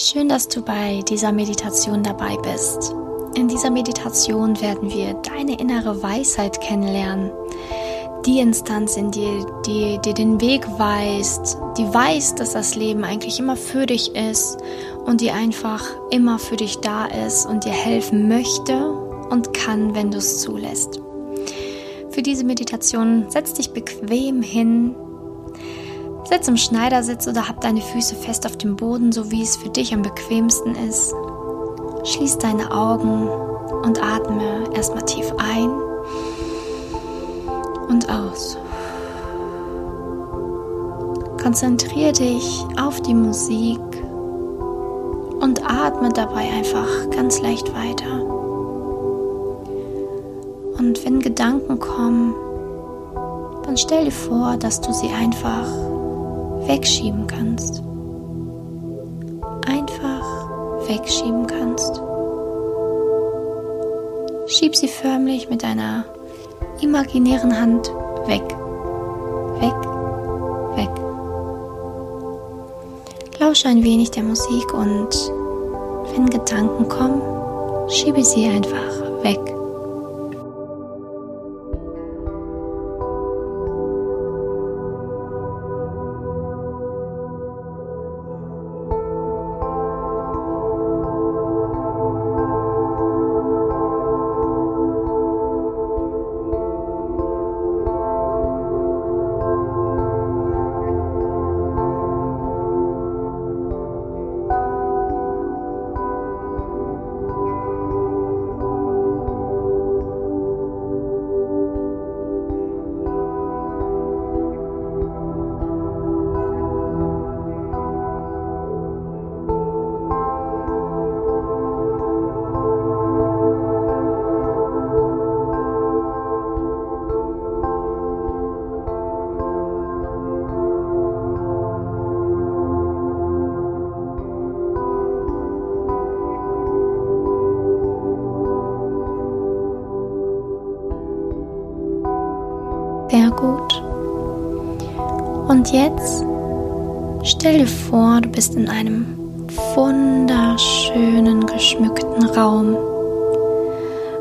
Schön, dass du bei dieser Meditation dabei bist. In dieser Meditation werden wir deine innere Weisheit kennenlernen. Die Instanz in dir, die dir den Weg weist, die weiß, dass das Leben eigentlich immer für dich ist und die einfach immer für dich da ist und dir helfen möchte und kann, wenn du es zulässt. Für diese Meditation setz dich bequem hin, Sitz im Schneidersitz oder hab deine Füße fest auf dem Boden, so wie es für dich am bequemsten ist. Schließ deine Augen und atme erstmal tief ein und aus. Konzentriere dich auf die Musik und atme dabei einfach ganz leicht weiter. Und wenn Gedanken kommen, dann stell dir vor, dass du sie einfach wegschieben kannst. Einfach wegschieben kannst. Schieb sie förmlich mit deiner imaginären Hand weg. Weg, weg. Lausche ein wenig der Musik und wenn Gedanken kommen, schiebe sie einfach weg. Sehr gut. Und jetzt stell dir vor, du bist in einem wunderschönen, geschmückten Raum.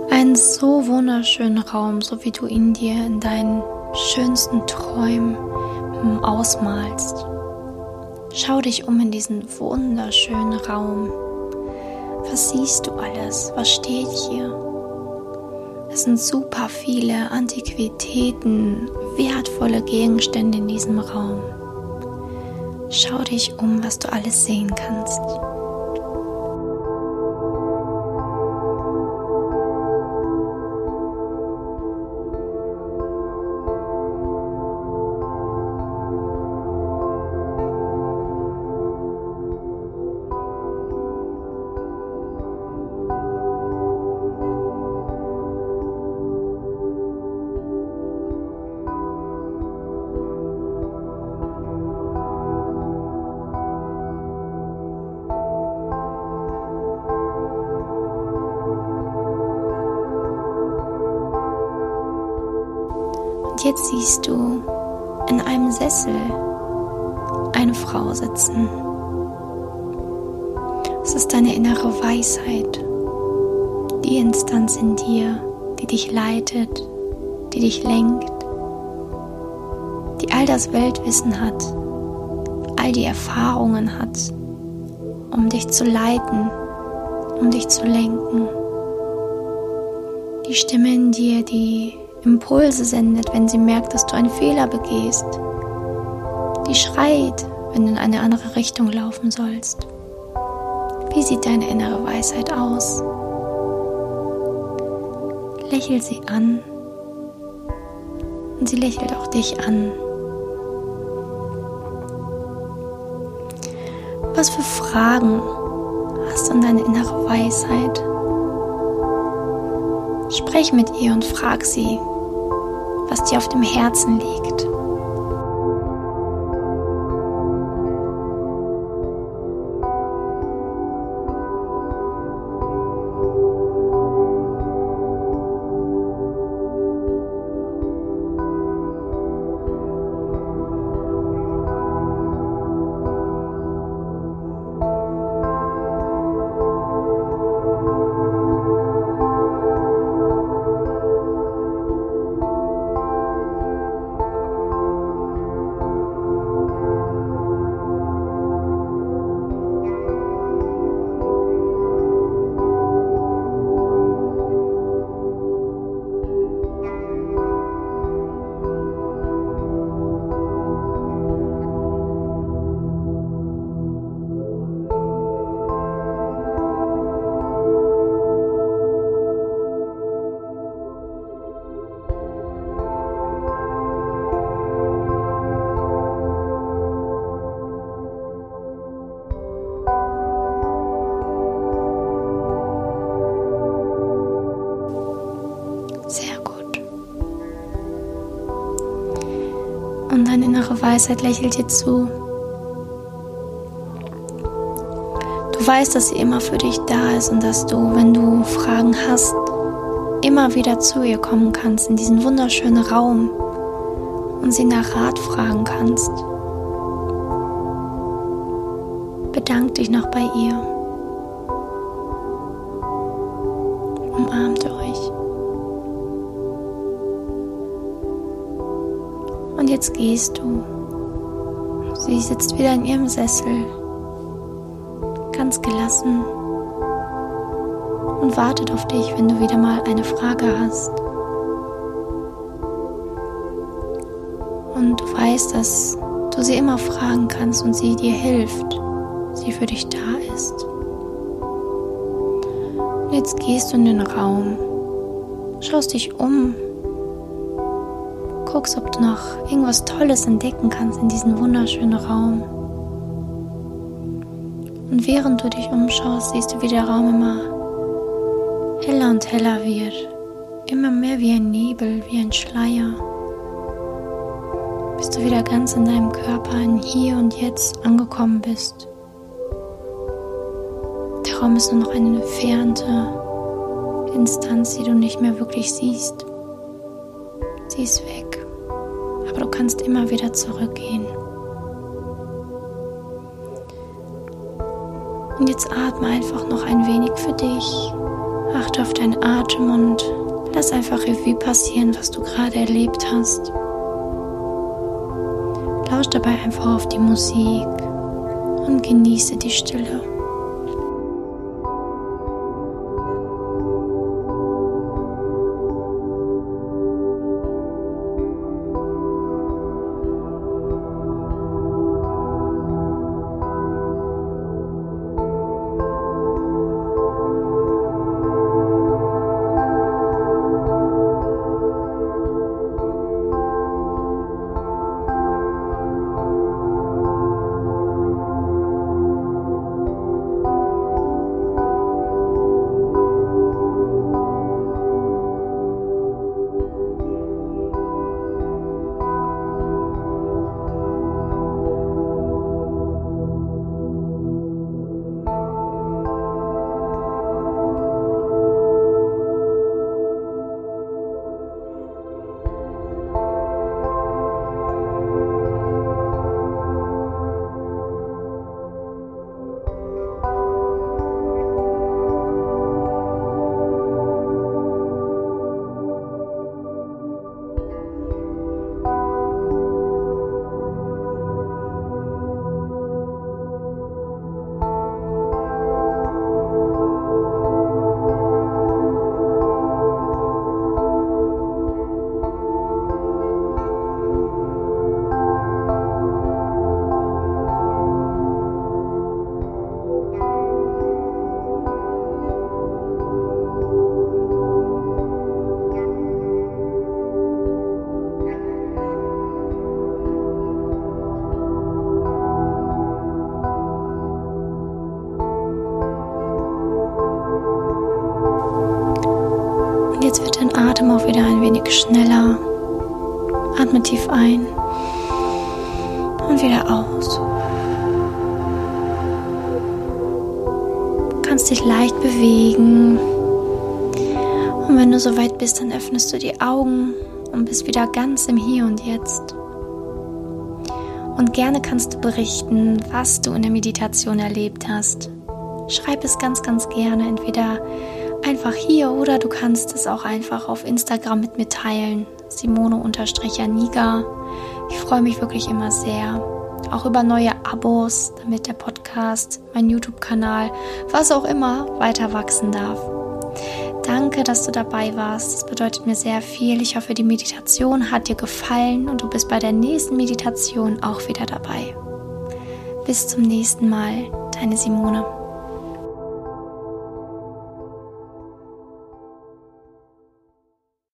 Ein so wunderschönen Raum, so wie du ihn dir in deinen schönsten Träumen ausmalst. Schau dich um in diesen wunderschönen Raum. Was siehst du alles? Was steht hier? Es sind super viele Antiquitäten, wertvolle Gegenstände in diesem Raum. Schau dich um, was du alles sehen kannst. Jetzt siehst du in einem Sessel eine Frau sitzen. Es ist deine innere Weisheit, die Instanz in dir, die dich leitet, die dich lenkt, die all das Weltwissen hat, all die Erfahrungen hat, um dich zu leiten, um dich zu lenken. Die Stimme in dir, die Impulse sendet, wenn sie merkt, dass du einen Fehler begehst. Die schreit, wenn du in eine andere Richtung laufen sollst. Wie sieht deine innere Weisheit aus? Lächel sie an und sie lächelt auch dich an. Was für Fragen hast du an deine innere Weisheit? Sprech mit ihr und frag sie, was dir auf dem Herzen liegt. Weisheit lächelt dir zu. Du weißt, dass sie immer für dich da ist und dass du, wenn du Fragen hast, immer wieder zu ihr kommen kannst in diesen wunderschönen Raum und sie nach Rat fragen kannst. Bedank dich noch bei ihr. Umarmt euch. Und jetzt gehst du. Sie sitzt wieder in ihrem Sessel, ganz gelassen und wartet auf dich, wenn du wieder mal eine Frage hast. Und du weißt, dass du sie immer fragen kannst und sie dir hilft, sie für dich da ist. Und jetzt gehst du in den Raum, schaust dich um, guckst, ob du noch irgendwas Tolles entdecken kannst in diesem wunderschönen Raum. Und während du dich umschaust, siehst du, wie der Raum immer heller und heller wird, immer mehr wie ein Nebel, wie ein Schleier, bis du wieder ganz in deinem Körper in Hier und Jetzt angekommen bist. Der Raum ist nur noch eine entfernte Instanz, die du nicht mehr wirklich siehst. Sie ist weg, aber du kannst immer wieder zurückgehen. Und jetzt atme einfach noch ein wenig für dich Achte auf deinen Atem und lass einfach Revue passieren, was du gerade erlebt hast. Lausch dabei einfach auf die Musik und genieße die Stille. Schneller. Atme tief ein und wieder aus. Du kannst dich leicht bewegen. Und wenn du soweit bist, dann öffnest du die Augen und bist wieder ganz im Hier und Jetzt. Und gerne kannst du berichten, was du in der Meditation erlebt hast. Schreib es ganz, ganz gerne, entweder einfach hier oder du kannst es auch einfach auf Instagram mit mir teilen. Simone-Aniga. Ich freue mich wirklich immer sehr. Auch über neue Abos, damit der Podcast, mein YouTube-Kanal, was auch immer, weiter wachsen darf. Danke, dass du dabei warst. Das bedeutet mir sehr viel. Ich hoffe, die Meditation hat dir gefallen und du bist bei der nächsten Meditation auch wieder dabei. Bis zum nächsten Mal, deine Simone.